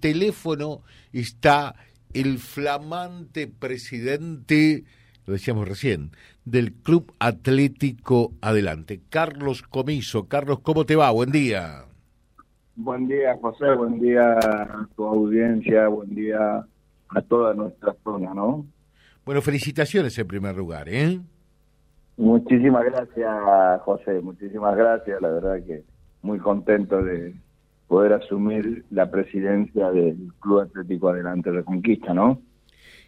teléfono está el flamante presidente, lo decíamos recién, del Club Atlético Adelante, Carlos Comiso. Carlos, ¿cómo te va? Buen día. Buen día, José, buen día a tu audiencia, buen día a toda nuestra zona, ¿no? Bueno, felicitaciones en primer lugar, ¿eh? Muchísimas gracias, José, muchísimas gracias, la verdad que muy contento de, poder asumir la presidencia del Club Atlético Adelante Reconquista, ¿no?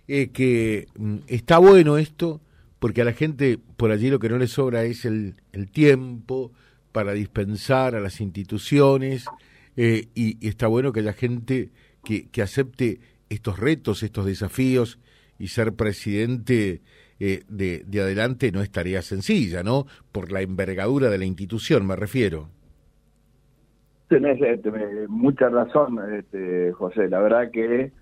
Eh, que mm, está bueno esto, porque a la gente por allí lo que no le sobra es el, el tiempo para dispensar a las instituciones, eh, y, está bueno que haya gente que, que acepte estos retos, estos desafíos, y ser presidente eh, de, de adelante no es tarea sencilla, ¿no? Por la envergadura de la institución, me refiero. Tenés este, mucha razón, este, José. La verdad que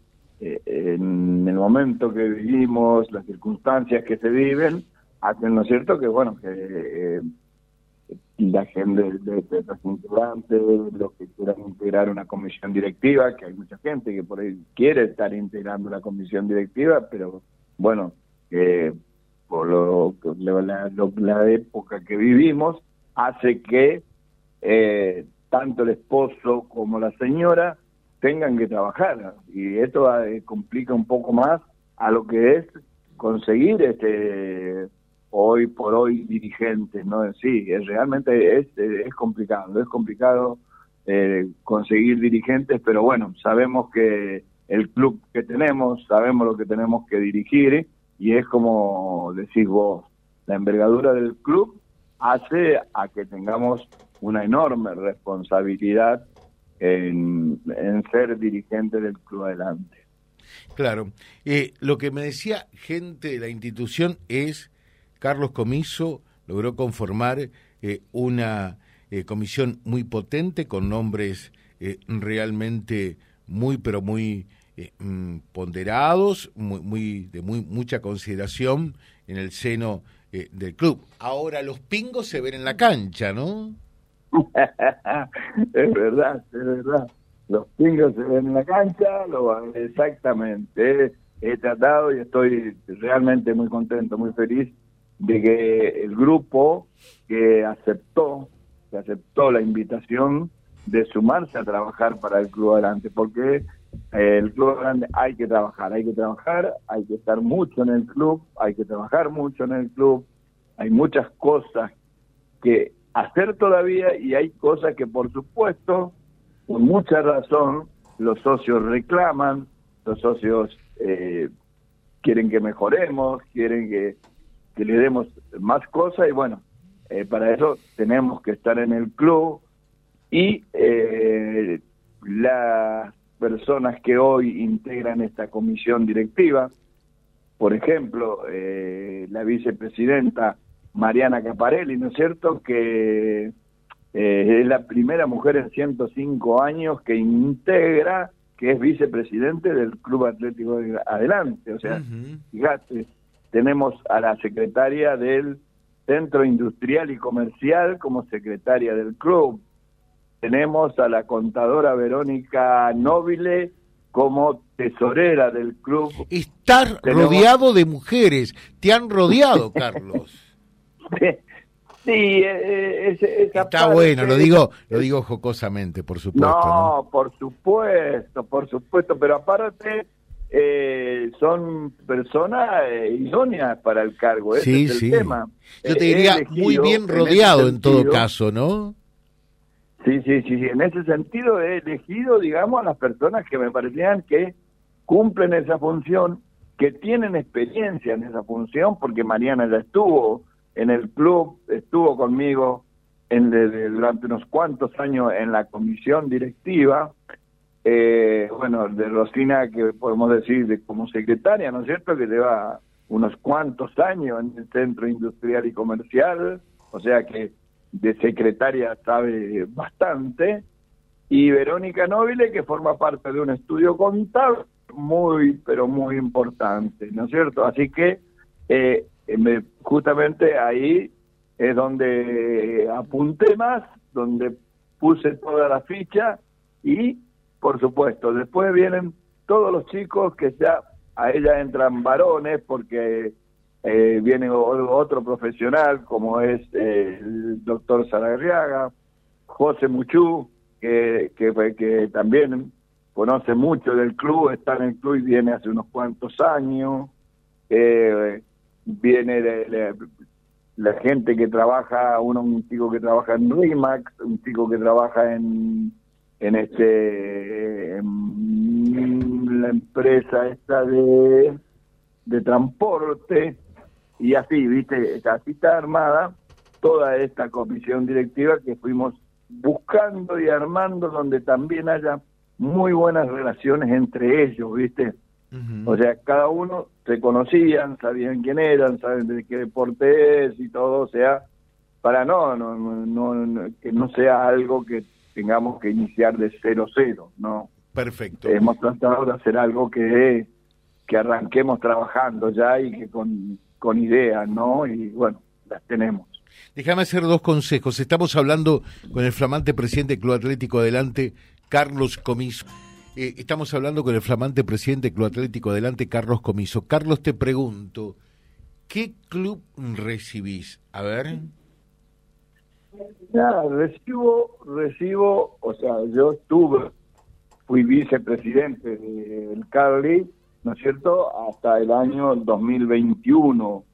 eh, en el momento que vivimos, las circunstancias que se viven, hacen, ¿no es cierto?, que bueno, que eh, la gente de, de, los integrantes, los que quieran integrar una comisión directiva, que hay mucha gente que por ahí quiere estar integrando una comisión directiva, pero bueno, por lo, la, la época que vivimos, hace que eh, tanto el esposo como la señora tengan que trabajar. Y esto eh, complica un poco más a lo que es conseguir este hoy por hoy dirigentes no sí es realmente es, es complicado es complicado eh, conseguir dirigentes pero bueno sabemos que el club que tenemos sabemos lo que tenemos que dirigir y es como decís vos la envergadura del club hace a que tengamos una enorme responsabilidad en, ser dirigente del Club Adelante. Claro. Eh, lo que me decía gente de la institución es, Carlos Comiso logró conformar eh, una eh, comisión muy potente con nombres realmente muy, pero muy mm, ponderados, muy, muy, de muy, mucha consideración en el seno del club. Ahora los pingos se ven en la cancha, ¿no? es verdad, es verdad. Los pingos se ven en la cancha, lo exactamente. He tratado y estoy realmente muy contento, muy feliz de que el grupo que aceptó, que aceptó la invitación de sumarse a trabajar para el Club Adelante, porque eh, el Club Adelante hay que trabajar, hay que trabajar, hay que estar mucho en el club, hay que trabajar mucho en el club, hay muchas cosas que hacer todavía y hay cosas que por supuesto, con mucha razón, los socios reclaman, los socios eh, quieren que mejoremos, quieren que, le demos más cosas y bueno, eh, para eso tenemos que estar en el club y eh, las personas que hoy integran esta comisión directiva, por ejemplo, la vicepresidenta Mariana Caparelli, ¿no es cierto? Que eh, es la primera mujer en 105 años que integra, que es vicepresidente del Club Atlético de Adelante. O sea, fíjate, tenemos a la secretaria del Centro Industrial y Comercial como secretaria del club. Tenemos a la contadora Verónica Nobile como tesorera del club. Estar rodeado de mujeres. Te han rodeado, Carlos. Sí, eh, eh, está bueno, lo digo, lo digo jocosamente, por supuesto. No, por supuesto, por supuesto, pero aparte eh, son personas idóneas para el cargo, ese sí, es el tema. Yo te diría muy bien rodeado en, todo caso, ¿no? Sí, sí, sí, sí, en ese sentido he elegido, digamos, a las personas que me parecían que cumplen esa función, que tienen experiencia en esa función, porque Mariana ya estuvo en el club, estuvo conmigo en, durante unos cuantos años en la comisión directiva, eh, bueno, de Rosina, que podemos decir de, como secretaria, ¿no es cierto?, que lleva unos cuantos años en el Centro Industrial y Comercial, o sea que de secretaria sabe bastante, y Verónica Nobile, que forma parte de un estudio contable muy, pero muy importante, ¿no es cierto? Así que eh, me, justamente ahí es donde apunté más, donde puse toda la ficha y por supuesto. Después vienen todos los chicos que ya a ella entran varones porque eh, viene otro profesional como es eh, el doctor Saragriaga, José Muchú, que, que, que también conoce mucho del club, está en el club y viene hace unos cuantos años. Eh, viene de, la gente que trabaja, uno un chico que trabaja en RIMAX, un chico que trabaja en en este la empresa esta de de transporte y así, viste, así está armada toda esta comisión directiva que fuimos buscando y armando donde también haya muy buenas relaciones entre ellos, viste. O sea, cada uno se conocían, sabían quién eran, saben de qué deporte es y todo, o sea, para no, no, no, que no sea algo que tengamos que iniciar de cero cero, ¿no? Perfecto. Hemos tratado de hacer algo que, que arranquemos trabajando ya y que con, con ideas, ¿no? Y bueno, las tenemos. Déjame hacer dos consejos. Estamos hablando con el flamante presidente del Club Atlético Adelante, Carlos Comiso. Eh, estamos hablando con el flamante presidente del Club Atlético Adelante, Carlos Comiso. Carlos, te pregunto, ¿qué club recibís? A ver. Nada, recibo, recibo, o sea, yo estuve, fui vicepresidente del Carly, ¿no es cierto?, hasta el año 2021.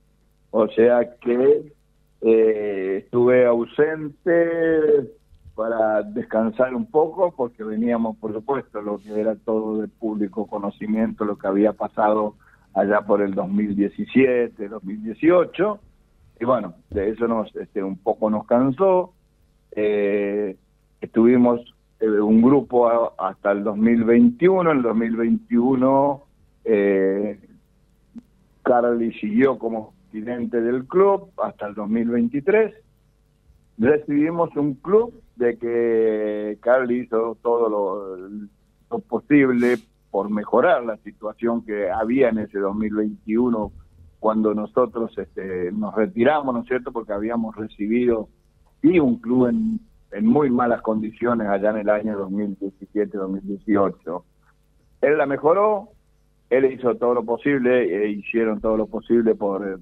O sea que eh, estuve ausente para descansar un poco porque veníamos, por supuesto, lo que era todo de público conocimiento, lo que había pasado allá por el 2017, 2018, y bueno, de eso nos este, un poco nos cansó. Eh, estuvimos eh, un grupo hasta el 2021, en el 2021 eh, Carly siguió como presidente del club hasta el 2023. Recibimos un club de que Carl hizo todo lo, posible por mejorar la situación que había en ese 2021 cuando nosotros este, nos retiramos, ¿no es cierto? Porque habíamos recibido y un club en, muy malas condiciones allá en el año 2017-2018. Él la mejoró, él hizo todo lo posible, e hicieron todo lo posible por eh,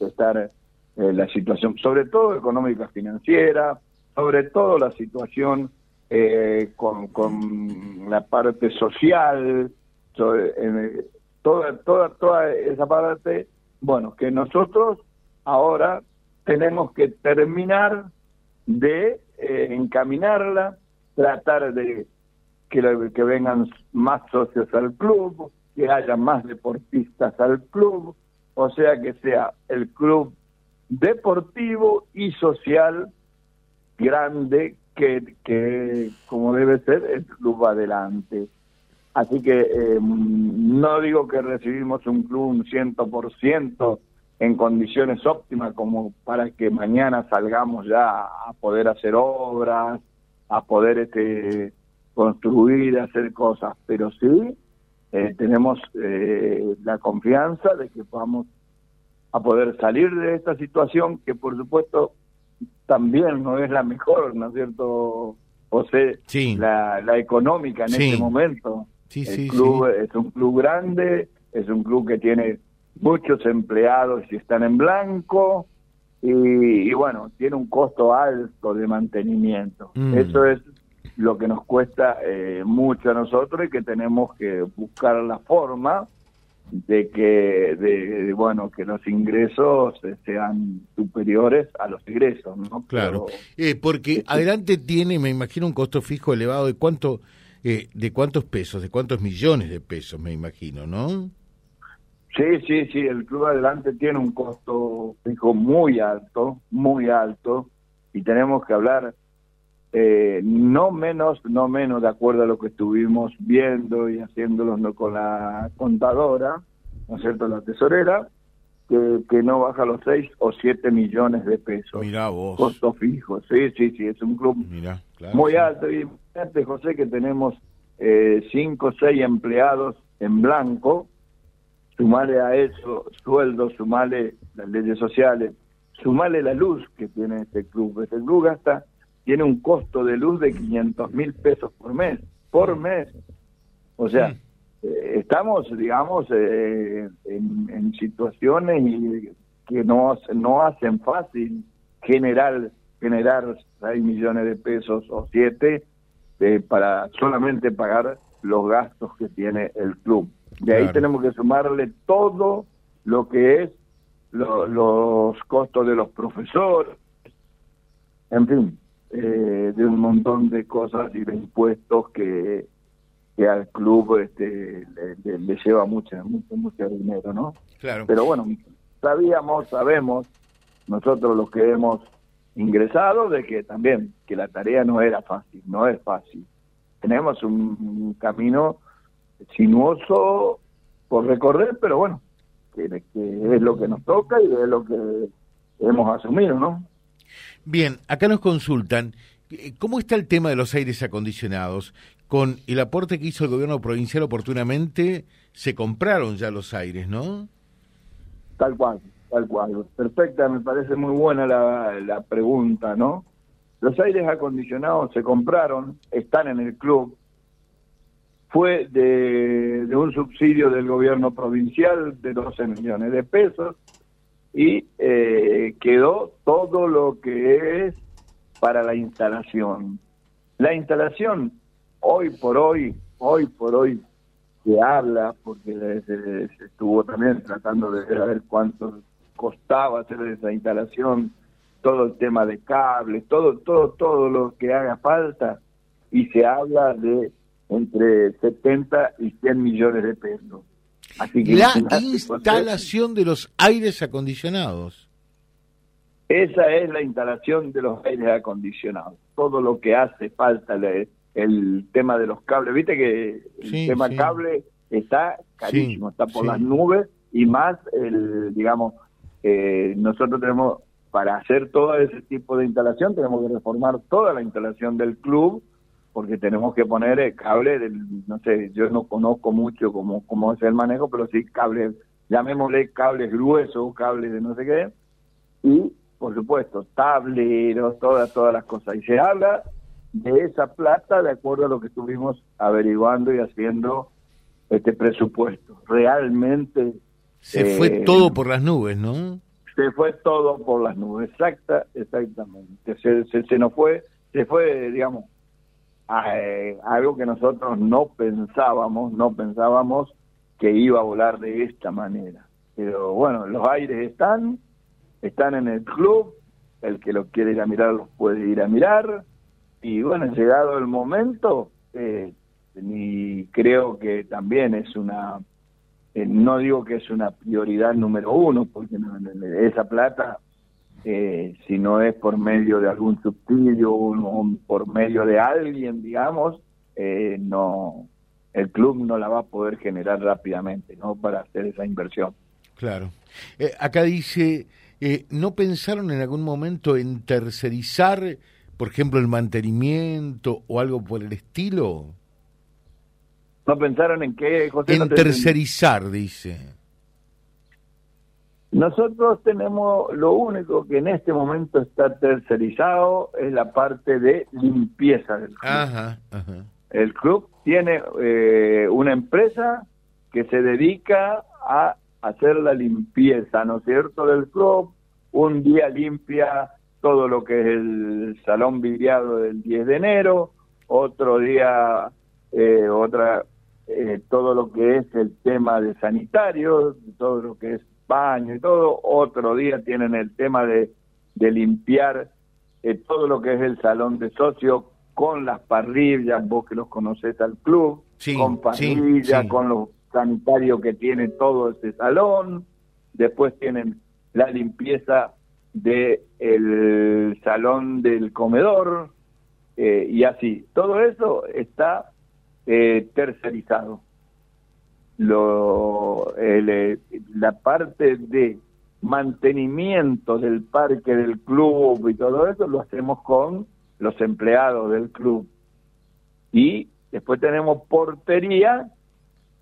estar eh, la situación, sobre todo económica financiera, sobre todo la situación eh, con, con, la parte social, toda, toda, toda esa parte, bueno, que nosotros ahora tenemos que terminar de eh, encaminarla, tratar de que, que vengan más socios al club, que haya más deportistas al club, o sea que sea el club deportivo y social grande que, que como debe ser, el club adelante. Así que eh, no digo que recibimos un club un ciento por ciento en condiciones óptimas como para que mañana salgamos ya a poder hacer obras, a poder este, construir, hacer cosas, pero sí eh, tenemos eh, la confianza de que vamos a poder salir de esta situación que por supuesto también no es la mejor, ¿no es cierto, José? Sí. La, la económica en este momento. Sí, El club es un club grande, es un club que tiene muchos empleados y están en blanco, y, bueno, tiene un costo alto de mantenimiento. Mm. Eso es lo que nos cuesta eh, mucho a nosotros y que tenemos que buscar la forma de que de, bueno que los ingresos sean superiores a los ingresos no claro. Eh, porque este adelante tiene me imagino un costo fijo elevado de cuánto eh, de cuántos pesos de cuántos millones de pesos me imagino no sí sí sí el club adelante tiene un costo fijo muy alto muy alto y tenemos que hablar eh, no menos, no menos de acuerdo a lo que estuvimos viendo y haciéndolo con la contadora, ¿no es cierto?, la tesorera, que, que no baja los 6 o 7 millones de pesos. Mira vos. Costo fijo, sí, sí, sí, es un club muy alto. Y fíjate, José, que tenemos 5 eh, o 6 empleados en blanco, sumale a eso sueldos, sumale las leyes sociales, sumale la luz que tiene este club. Este club gasta tiene un costo de luz de 500 mil pesos por mes, por mes. O sea, mm. eh, estamos, digamos, eh, en, situaciones que no, no hacen fácil generar, generar 6 millones de pesos o 7 eh, para solamente pagar los gastos que tiene el club. De ahí tenemos que sumarle todo lo que es los costos de los profesores, en fin, eh, de un montón de cosas y de impuestos que, que al club este, le, lleva mucho, mucho, mucho dinero, ¿no? Claro. Pero bueno, sabíamos, sabemos, nosotros los que hemos ingresado, de que también, que la tarea no era fácil, no es fácil. Tenemos un camino sinuoso por recorrer, pero bueno, que, es lo que nos toca y es lo que hemos asumido, ¿no? Bien, acá nos consultan, eh, ¿cómo está el tema de los aires acondicionados? Con el aporte que hizo el gobierno provincial oportunamente, se compraron ya los aires, ¿no? Tal cual, tal cual. Perfecta, me parece muy buena la, la pregunta, ¿no? Los aires acondicionados se compraron, están en el club, fue de, un subsidio del gobierno provincial de 12 millones de pesos y eh, quedó todo lo que es para la instalación. La instalación, hoy por hoy, hoy por hoy, se habla, porque se, estuvo también tratando de ver cuánto costaba hacer esa instalación, todo el tema de cables, todo, todo, todo lo que haga falta, y se habla de entre 70 y 100 millones de pesos. Así que la instalación de los aires acondicionados. Esa es la instalación de los aires acondicionados. Todo lo que hace falta, el, tema de los cables. Viste que el tema cable está carísimo, está por las nubes y más, el digamos, eh, nosotros tenemos, para hacer todo ese tipo de instalación, tenemos que reformar toda la instalación del club porque tenemos que poner el cable, del, no sé, yo no conozco mucho cómo, cómo es el manejo, pero sí cables, llamémosle cables gruesos, cables de no sé qué, y por supuesto, tableros, todas, todas las cosas. Y se habla de esa plata de acuerdo a lo que estuvimos averiguando y haciendo este presupuesto. Realmente... Se fue eh, todo por las nubes, ¿no? Se fue todo por las nubes, exacta, exactamente. Se, se, se nos fue, se fue, digamos, eh, algo que nosotros no pensábamos, no pensábamos que iba a volar de esta manera. Pero bueno, los aires están, están en el club, el que lo quiere ir a mirar los puede ir a mirar, y bueno, llegado el momento, eh, y creo que también es una, eh, no digo que es una prioridad número uno, porque esa plata eh, si no es por medio de algún subsidio o por medio de alguien, digamos, eh, no el club no la va a poder generar rápidamente, ¿no? Para hacer esa inversión. Claro. Eh, acá dice, ¿no pensaron en algún momento en tercerizar, por ejemplo, el mantenimiento o algo por el estilo? ¿No pensaron en qué, En tercerizar, dice. Nosotros tenemos lo único que en este momento está tercerizado es la parte de limpieza del club. El club tiene eh, una empresa que se dedica a hacer la limpieza, ¿no es cierto?, del club. Un día limpia todo lo que es el salón vidriado del 10 de enero, otro día eh, otra eh, todo lo que es el tema de sanitarios, todo lo que es baño y todo. Otro día tienen el tema de, de limpiar eh, todo lo que es el salón de socios con las parrillas, vos que los conoces al club, con parrillas, con los sanitarios que tiene todo ese salón. Después tienen la limpieza del el salón del comedor eh, y así. Todo eso está eh, tercerizado lo, eh, la parte de mantenimiento del parque del club y todo eso lo hacemos con los empleados del club. Y después tenemos portería,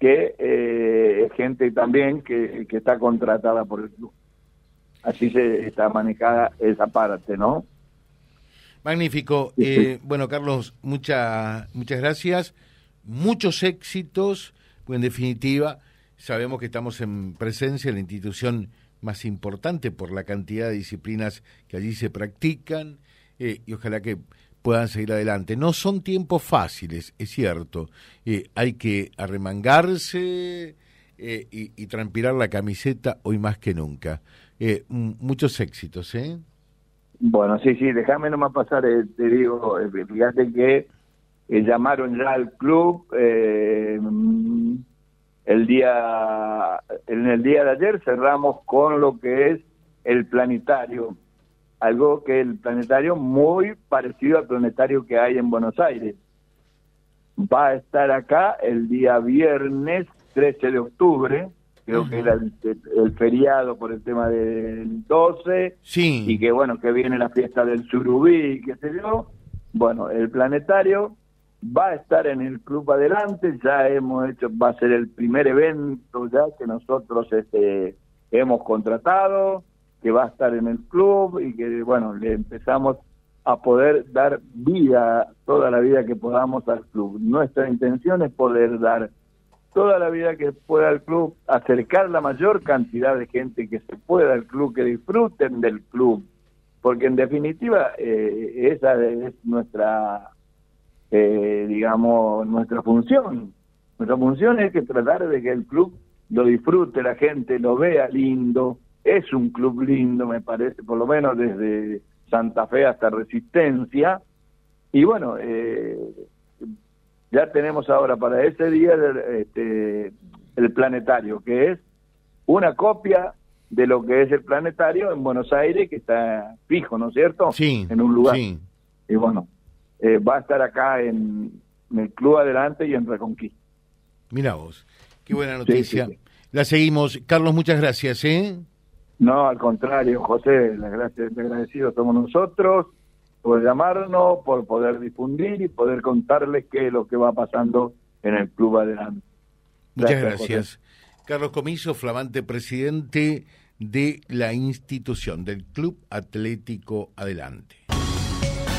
que eh, es gente también que, que está contratada por el club. Así se está manejada esa parte, ¿no? Magnífico. Eh, bueno, Carlos, muchas muchas gracias muchos éxitos, pues en definitiva sabemos que estamos en presencia de la institución más importante por la cantidad de disciplinas que allí se practican eh, y ojalá que puedan seguir adelante. No son tiempos fáciles, es cierto. Eh, hay que arremangarse eh, y, y, transpirar la camiseta hoy más que nunca. muchos éxitos, ¿eh? Bueno, sí, sí, déjame nomás pasar, te digo, fíjate que llamaron ya al club el día en el día de ayer cerramos con lo que es el planetario algo que el planetario muy parecido al planetario que hay en Buenos Aires. Va a estar acá el día viernes 13 de octubre creo que era el, feriado por el tema del 12 sí. y que bueno que viene la fiesta del surubí qué sé yo. Bueno el planetario va a estar en el club adelante, ya hemos hecho, va a ser el primer evento ya que nosotros este, hemos contratado, que va a estar en el club y que bueno, le empezamos a poder dar vida, toda la vida que podamos al club. Nuestra intención es poder dar toda la vida que pueda al club, acercar la mayor cantidad de gente que se pueda al club, que disfruten del club, porque en definitiva eh, esa es nuestra eh, digamos, nuestra función. Nuestra función es que tratar de que el club lo disfrute, la gente lo vea lindo. Es un club lindo, me parece, por lo menos desde Santa Fe hasta Resistencia. Y bueno, eh, ya tenemos ahora para ese día el, este, el planetario, que es una copia de lo que es el planetario en Buenos Aires, que está fijo, ¿no es cierto? Sí. En un lugar. Sí. Y bueno, eh, va a estar acá en, el Club Adelante y en Reconquista. Mira vos, qué buena noticia. La seguimos. Carlos, muchas gracias. ¿eh? No, al contrario, José, las gracias, agradecidos somos nosotros por llamarnos, por poder difundir y poder contarles qué es lo que va pasando en el Club Adelante. Muchas gracias. Carlos Comiso, flamante presidente de la institución del Club Atlético Adelante